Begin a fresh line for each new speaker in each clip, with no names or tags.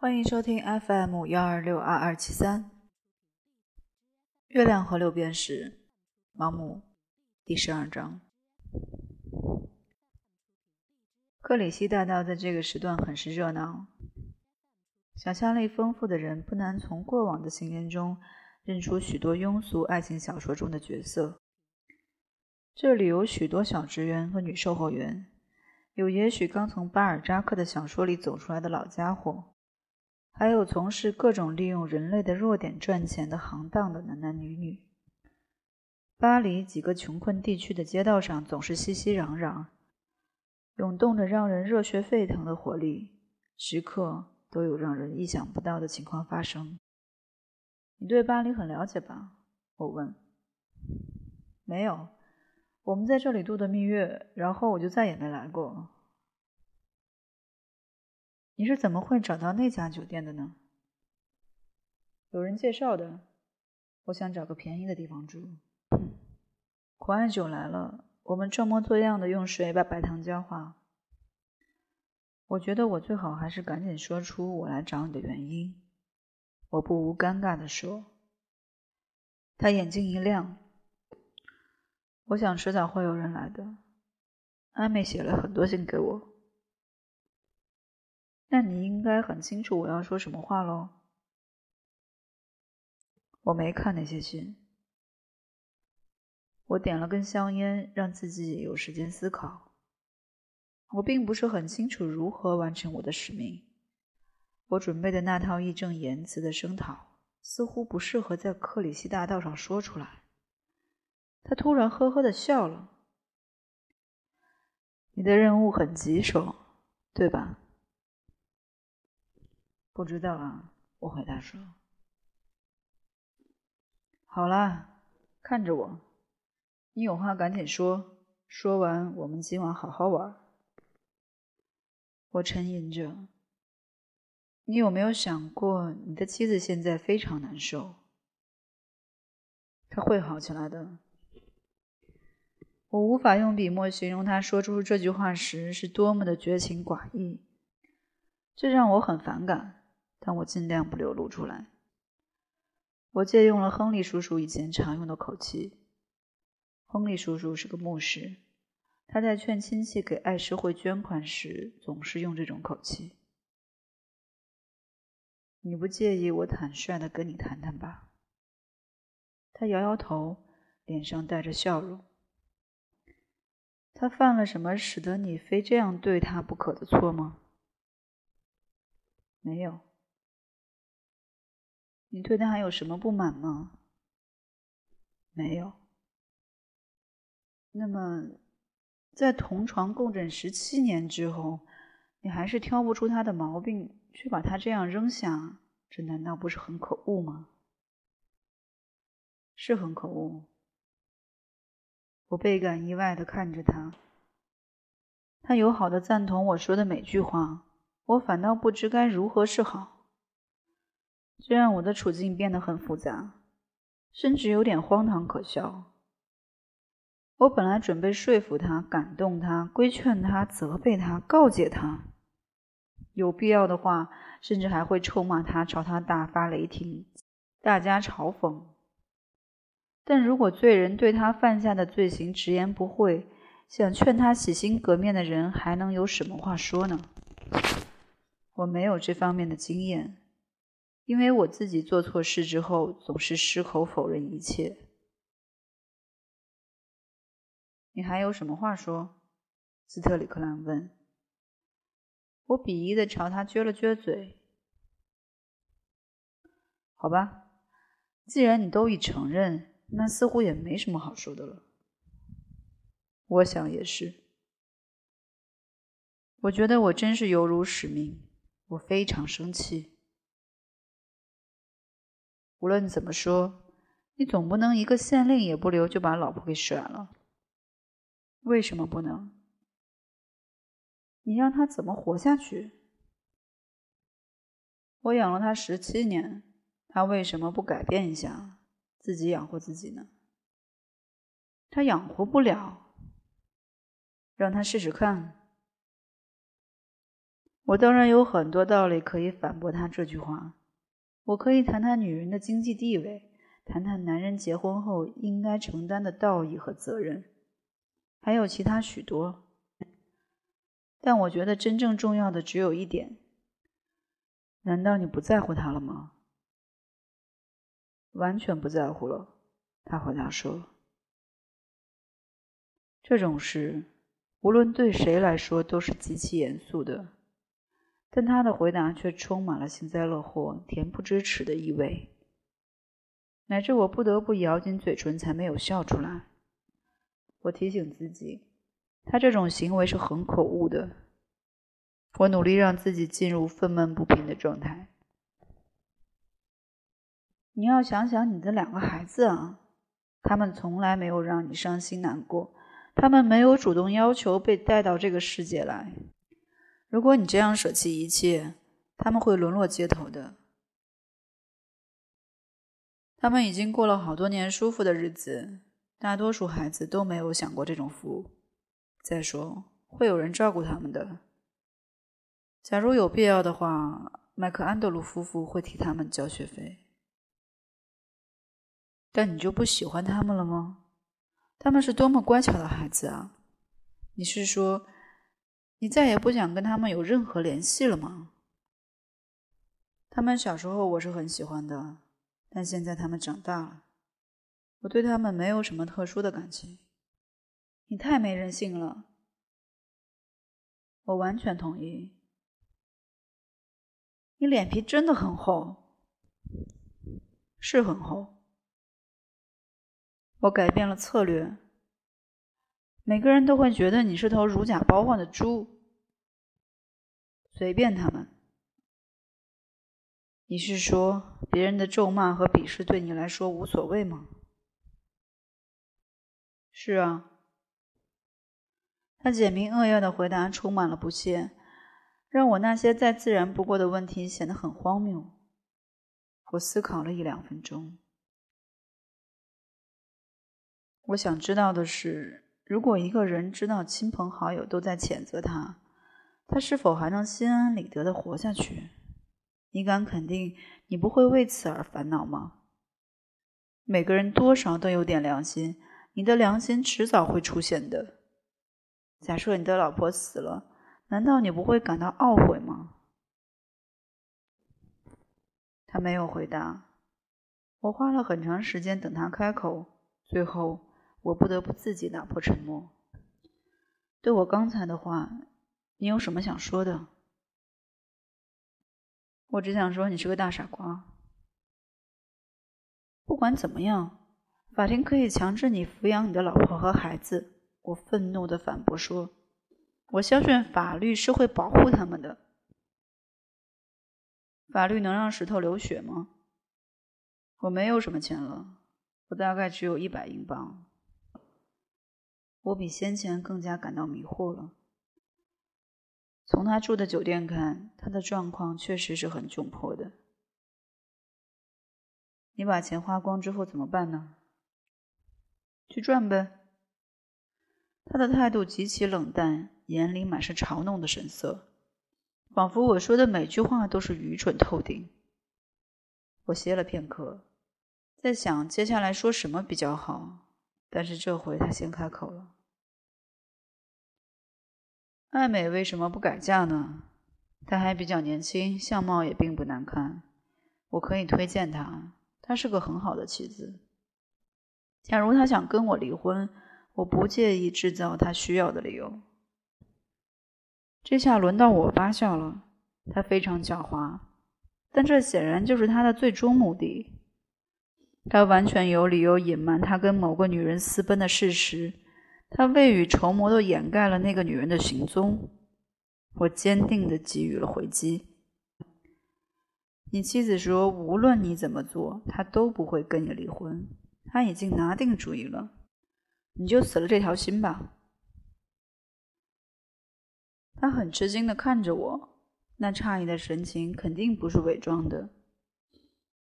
欢迎收听 FM 幺二六二二七三，《月亮河流边时》盲目第十二章。克里希大道在这个时段很是热闹，想象力丰富的人不难从过往的行人中认出许多庸俗爱情小说中的角色。这里有许多小职员和女售货员，有也许刚从巴尔扎克的小说里走出来的老家伙。还有从事各种利用人类的弱点赚钱的行当的男男女女。巴黎几个穷困地区的街道上总是熙熙攘攘，涌动着让人热血沸腾的活力，时刻都有让人意想不到的情况发生。你对巴黎很了解吧？我问。没有，我们在这里度的蜜月，然后我就再也没来过。你是怎么会找到那家酒店的呢？有人介绍的。我想找个便宜的地方住。苦艾酒来了，我们装模作样的用水把白糖焦化。我觉得我最好还是赶紧说出我来找你的原因。我不无尴尬的说。他眼睛一亮。我想迟早会有人来的。阿美写了很多信给我。那你应该很清楚我要说什么话喽。我没看那些信。我点了根香烟，让自己有时间思考。我并不是很清楚如何完成我的使命。我准备的那套义正言辞的声讨，似乎不适合在克里希大道上说出来。他突然呵呵的笑了。你的任务很棘手，对吧？不知道啊，我回答说。好了，看着我，你有话赶紧说，说完我们今晚好好玩。我沉吟着。你有没有想过，你的妻子现在非常难受？她会好起来的。我无法用笔墨形容他说出这句话时是多么的绝情寡义，这让我很反感。但我尽量不流露出来。我借用了亨利叔叔以前常用的口气。亨利叔叔是个牧师，他在劝亲戚给爱社会捐款时总是用这种口气。你不介意我坦率的跟你谈谈吧？他摇摇头，脸上带着笑容。他犯了什么使得你非这样对他不可的错吗？没有。你对他还有什么不满吗？没有。那么，在同床共枕十七年之后，你还是挑不出他的毛病，却把他这样扔下，这难道不是很可恶吗？是很可恶。我倍感意外的看着他，他友好的赞同我说的每句话，我反倒不知该如何是好。这让我的处境变得很复杂，甚至有点荒唐可笑。我本来准备说服他、感动他、规劝他、责备他、告诫他，有必要的话，甚至还会臭骂他、朝他大发雷霆，大家嘲讽。但如果罪人对他犯下的罪行直言不讳，想劝他洗心革面的人还能有什么话说呢？我没有这方面的经验。因为我自己做错事之后，总是矢口否认一切。你还有什么话说？斯特里克兰问。我鄙夷的朝他撅了撅嘴。好吧，既然你都已承认，那似乎也没什么好说的了。我想也是。我觉得我真是犹如使命，我非常生气。无论怎么说，你总不能一个县令也不留就把老婆给甩了。为什么不能？你让他怎么活下去？我养了他十七年，他为什么不改变一下，自己养活自己呢？他养活不了，让他试试看。我当然有很多道理可以反驳他这句话。我可以谈谈女人的经济地位，谈谈男人结婚后应该承担的道义和责任，还有其他许多。但我觉得真正重要的只有一点：难道你不在乎他了吗？完全不在乎了，他回答说。这种事，无论对谁来说都是极其严肃的。但他的回答却充满了幸灾乐祸、恬不知耻的意味，乃至我不得不咬紧嘴唇才没有笑出来。我提醒自己，他这种行为是很可恶的。我努力让自己进入愤懑不平的状态。你要想想你的两个孩子啊，他们从来没有让你伤心难过，他们没有主动要求被带到这个世界来。如果你这样舍弃一切，他们会沦落街头的。他们已经过了好多年舒服的日子，大多数孩子都没有享过这种福。再说，会有人照顾他们的。假如有必要的话，麦克安德鲁夫妇会替他们交学费。但你就不喜欢他们了吗？他们是多么乖巧的孩子啊！你是说？你再也不想跟他们有任何联系了吗？他们小时候我是很喜欢的，但现在他们长大了，我对他们没有什么特殊的感情。你太没人性了，我完全同意。你脸皮真的很厚，是很厚。我改变了策略。每个人都会觉得你是头如假包换的猪，随便他们。你是说别人的咒骂和鄙视对你来说无所谓吗？是啊。他简明扼要的回答充满了不屑，让我那些再自然不过的问题显得很荒谬。我思考了一两分钟。我想知道的是。如果一个人知道亲朋好友都在谴责他，他是否还能心安理得的活下去？你敢肯定你不会为此而烦恼吗？每个人多少都有点良心，你的良心迟早会出现的。假设你的老婆死了，难道你不会感到懊悔吗？他没有回答。我花了很长时间等他开口，最后。我不得不自己打破沉默。对我刚才的话，你有什么想说的？我只想说你是个大傻瓜。不管怎么样，法庭可以强制你抚养你的老婆和孩子。我愤怒的反驳说：“我相信法律是会保护他们的。法律能让石头流血吗？我没有什么钱了，我大概只有一百英镑。”我比先前更加感到迷惑了。从他住的酒店看，他的状况确实是很窘迫的。你把钱花光之后怎么办呢？去赚呗。他的态度极其冷淡，眼里满是嘲弄的神色，仿佛我说的每句话都是愚蠢透顶。我歇了片刻，在想接下来说什么比较好。但是这回他先开口了：“艾美为什么不改嫁呢？她还比较年轻，相貌也并不难看，我可以推荐她。她是个很好的妻子。假如她想跟我离婚，我不介意制造她需要的理由。”这下轮到我发笑了。她非常狡猾，但这显然就是她的最终目的。他完全有理由隐瞒他跟某个女人私奔的事实，他未雨绸缪地掩盖了那个女人的行踪。我坚定地给予了回击。你妻子说，无论你怎么做，她都不会跟你离婚。她已经拿定主意了，你就死了这条心吧。他很吃惊地看着我，那诧异的神情肯定不是伪装的。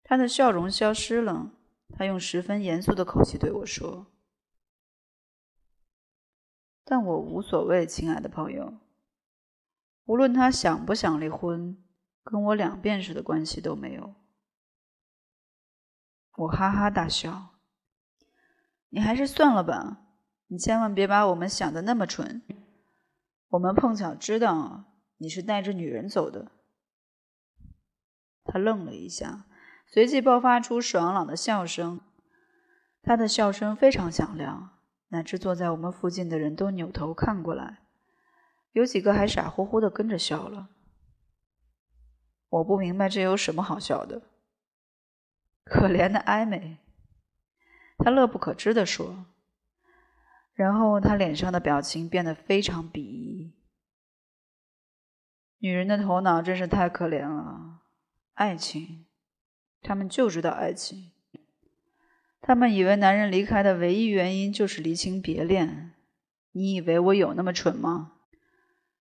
他的笑容消失了。他用十分严肃的口气对我说：“但我无所谓，亲爱的朋友。无论他想不想离婚，跟我两便士的关系都没有。我哈哈大笑。你还是算了吧，你千万别把我们想的那么蠢。我们碰巧知道你是带着女人走的。他愣了一下，随即爆发出爽朗的笑声。他的笑声非常响亮，乃至坐在我们附近的人都扭头看过来。有几个还傻乎乎的跟着笑了。我不明白这有什么好笑的。可怜的艾美，他乐不可支地说。然后他脸上的表情变得非常鄙夷。女人的头脑真是太可怜了。爱情，他们就知道爱情。他们以为男人离开的唯一原因就是离情别恋。你以为我有那么蠢吗？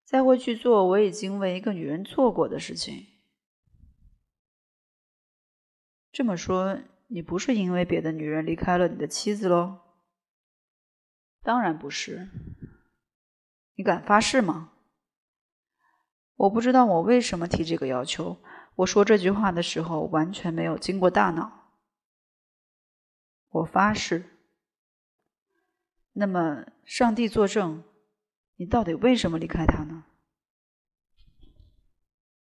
再会去做我已经为一个女人做过的事情。这么说，你不是因为别的女人离开了你的妻子喽？当然不是。你敢发誓吗？我不知道我为什么提这个要求。我说这句话的时候完全没有经过大脑。我发誓。那么，上帝作证。你到底为什么离开他呢？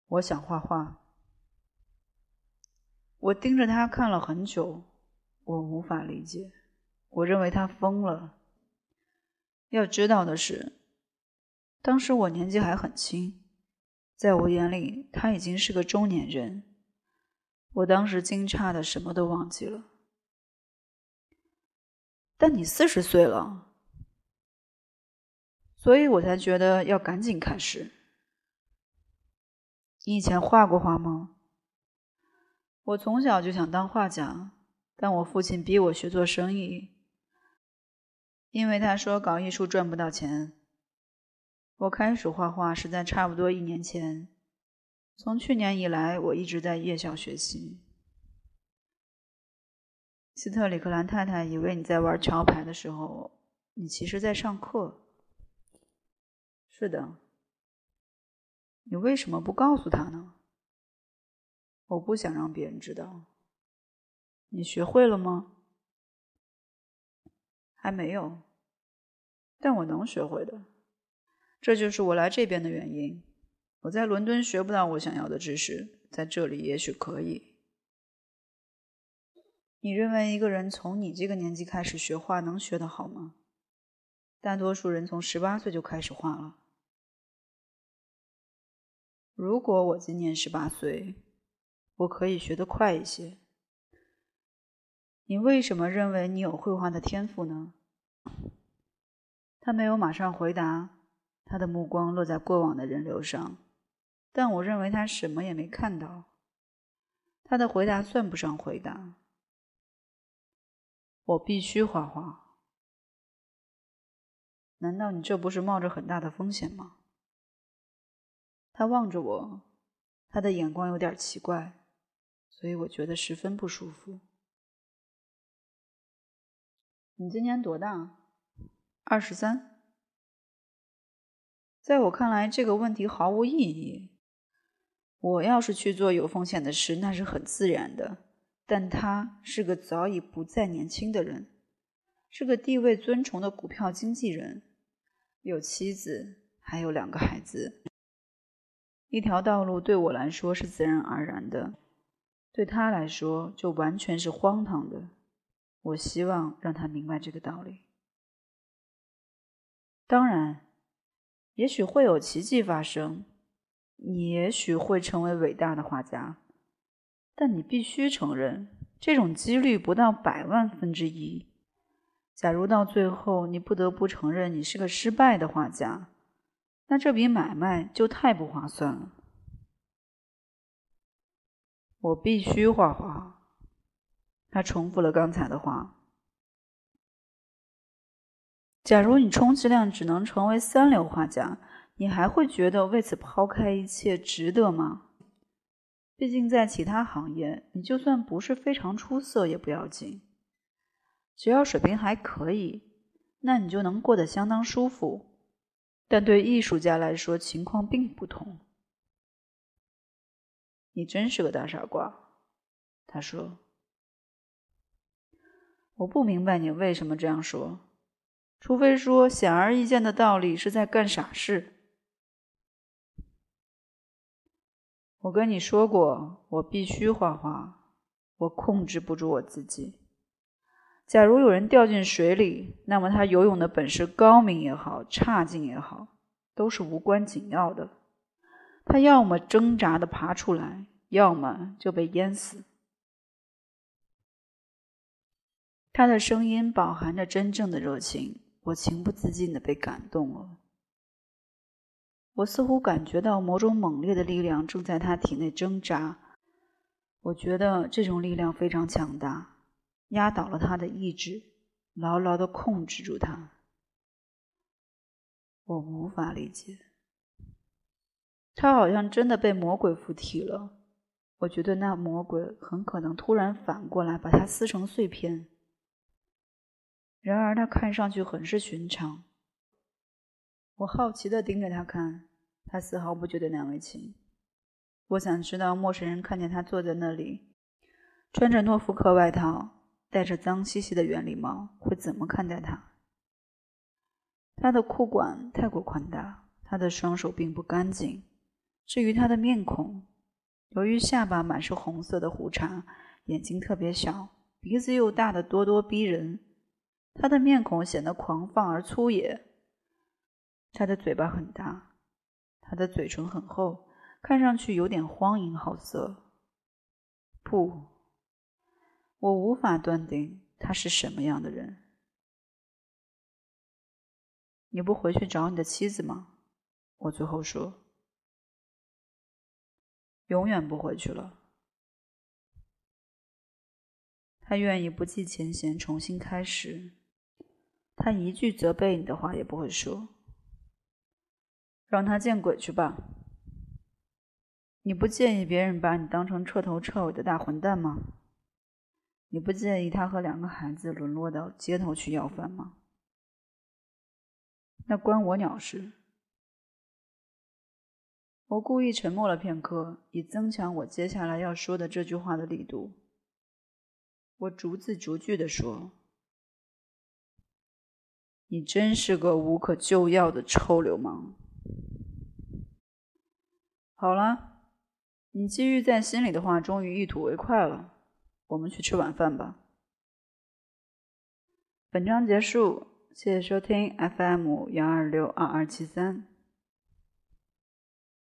我想画画。我盯着他看了很久，我无法理解。我认为他疯了。要知道的是，当时我年纪还很轻，在我眼里他已经是个中年人。我当时惊诧的什么都忘记了。但你四十岁了。所以我才觉得要赶紧开始。你以前画过画吗？我从小就想当画家，但我父亲逼我学做生意，因为他说搞艺术赚不到钱。我开始画画是在差不多一年前，从去年以来，我一直在夜校学习。斯特里克兰太太以为你在玩桥牌的时候，你其实在上课。是的，你为什么不告诉他呢？我不想让别人知道。你学会了吗？还没有，但我能学会的。这就是我来这边的原因。我在伦敦学不到我想要的知识，在这里也许可以。你认为一个人从你这个年纪开始学画能学得好吗？大多数人从十八岁就开始画了。如果我今年十八岁，我可以学得快一些。你为什么认为你有绘画的天赋呢？他没有马上回答，他的目光落在过往的人流上，但我认为他什么也没看到。他的回答算不上回答。我必须画画。难道你这不是冒着很大的风险吗？他望着我，他的眼光有点奇怪，所以我觉得十分不舒服。你今年多大？二十三。在我看来，这个问题毫无意义。我要是去做有风险的事，那是很自然的。但他是个早已不再年轻的人，是个地位尊崇的股票经纪人，有妻子，还有两个孩子。一条道路对我来说是自然而然的，对他来说就完全是荒唐的。我希望让他明白这个道理。当然，也许会有奇迹发生，你也许会成为伟大的画家，但你必须承认，这种几率不到百万分之一。假如到最后你不得不承认你是个失败的画家。那这笔买卖就太不划算了。我必须画画。他重复了刚才的话。假如你充其量只能成为三流画家，你还会觉得为此抛开一切值得吗？毕竟在其他行业，你就算不是非常出色也不要紧，只要水平还可以，那你就能过得相当舒服。但对艺术家来说，情况并不同。你真是个大傻瓜，他说。我不明白你为什么这样说，除非说显而易见的道理是在干傻事。我跟你说过，我必须画画，我控制不住我自己。假如有人掉进水里，那么他游泳的本事高明也好，差劲也好，都是无关紧要的。他要么挣扎的爬出来，要么就被淹死。他的声音饱含着真正的热情，我情不自禁的被感动了。我似乎感觉到某种猛烈的力量正在他体内挣扎，我觉得这种力量非常强大。压倒了他的意志，牢牢的控制住他。我无法理解，他好像真的被魔鬼附体了。我觉得那魔鬼很可能突然反过来把他撕成碎片。然而他看上去很是寻常。我好奇的盯着他看，他丝毫不觉得难为情。我想知道陌生人看见他坐在那里，穿着诺福克外套。戴着脏兮兮的圆礼帽，会怎么看待他？他的裤管太过宽大，他的双手并不干净。至于他的面孔，由于下巴满是红色的胡茬，眼睛特别小，鼻子又大的咄咄逼人，他的面孔显得狂放而粗野。他的嘴巴很大，他的嘴唇很厚，看上去有点荒淫好色。不。我无法断定他是什么样的人。你不回去找你的妻子吗？我最后说，永远不回去了。他愿意不计前嫌，重新开始。他一句责备你的话也不会说。让他见鬼去吧！你不介意别人把你当成彻头彻尾的大混蛋吗？你不介意他和两个孩子沦落到街头去要饭吗？那关我鸟事。我故意沉默了片刻，以增强我接下来要说的这句话的力度。我逐字逐句的说：“你真是个无可救药的臭流氓。”好了，你积郁在心里的话，终于一吐为快了。我们去吃晚饭吧。本章结束，谢谢收听 FM 幺二六二二七三。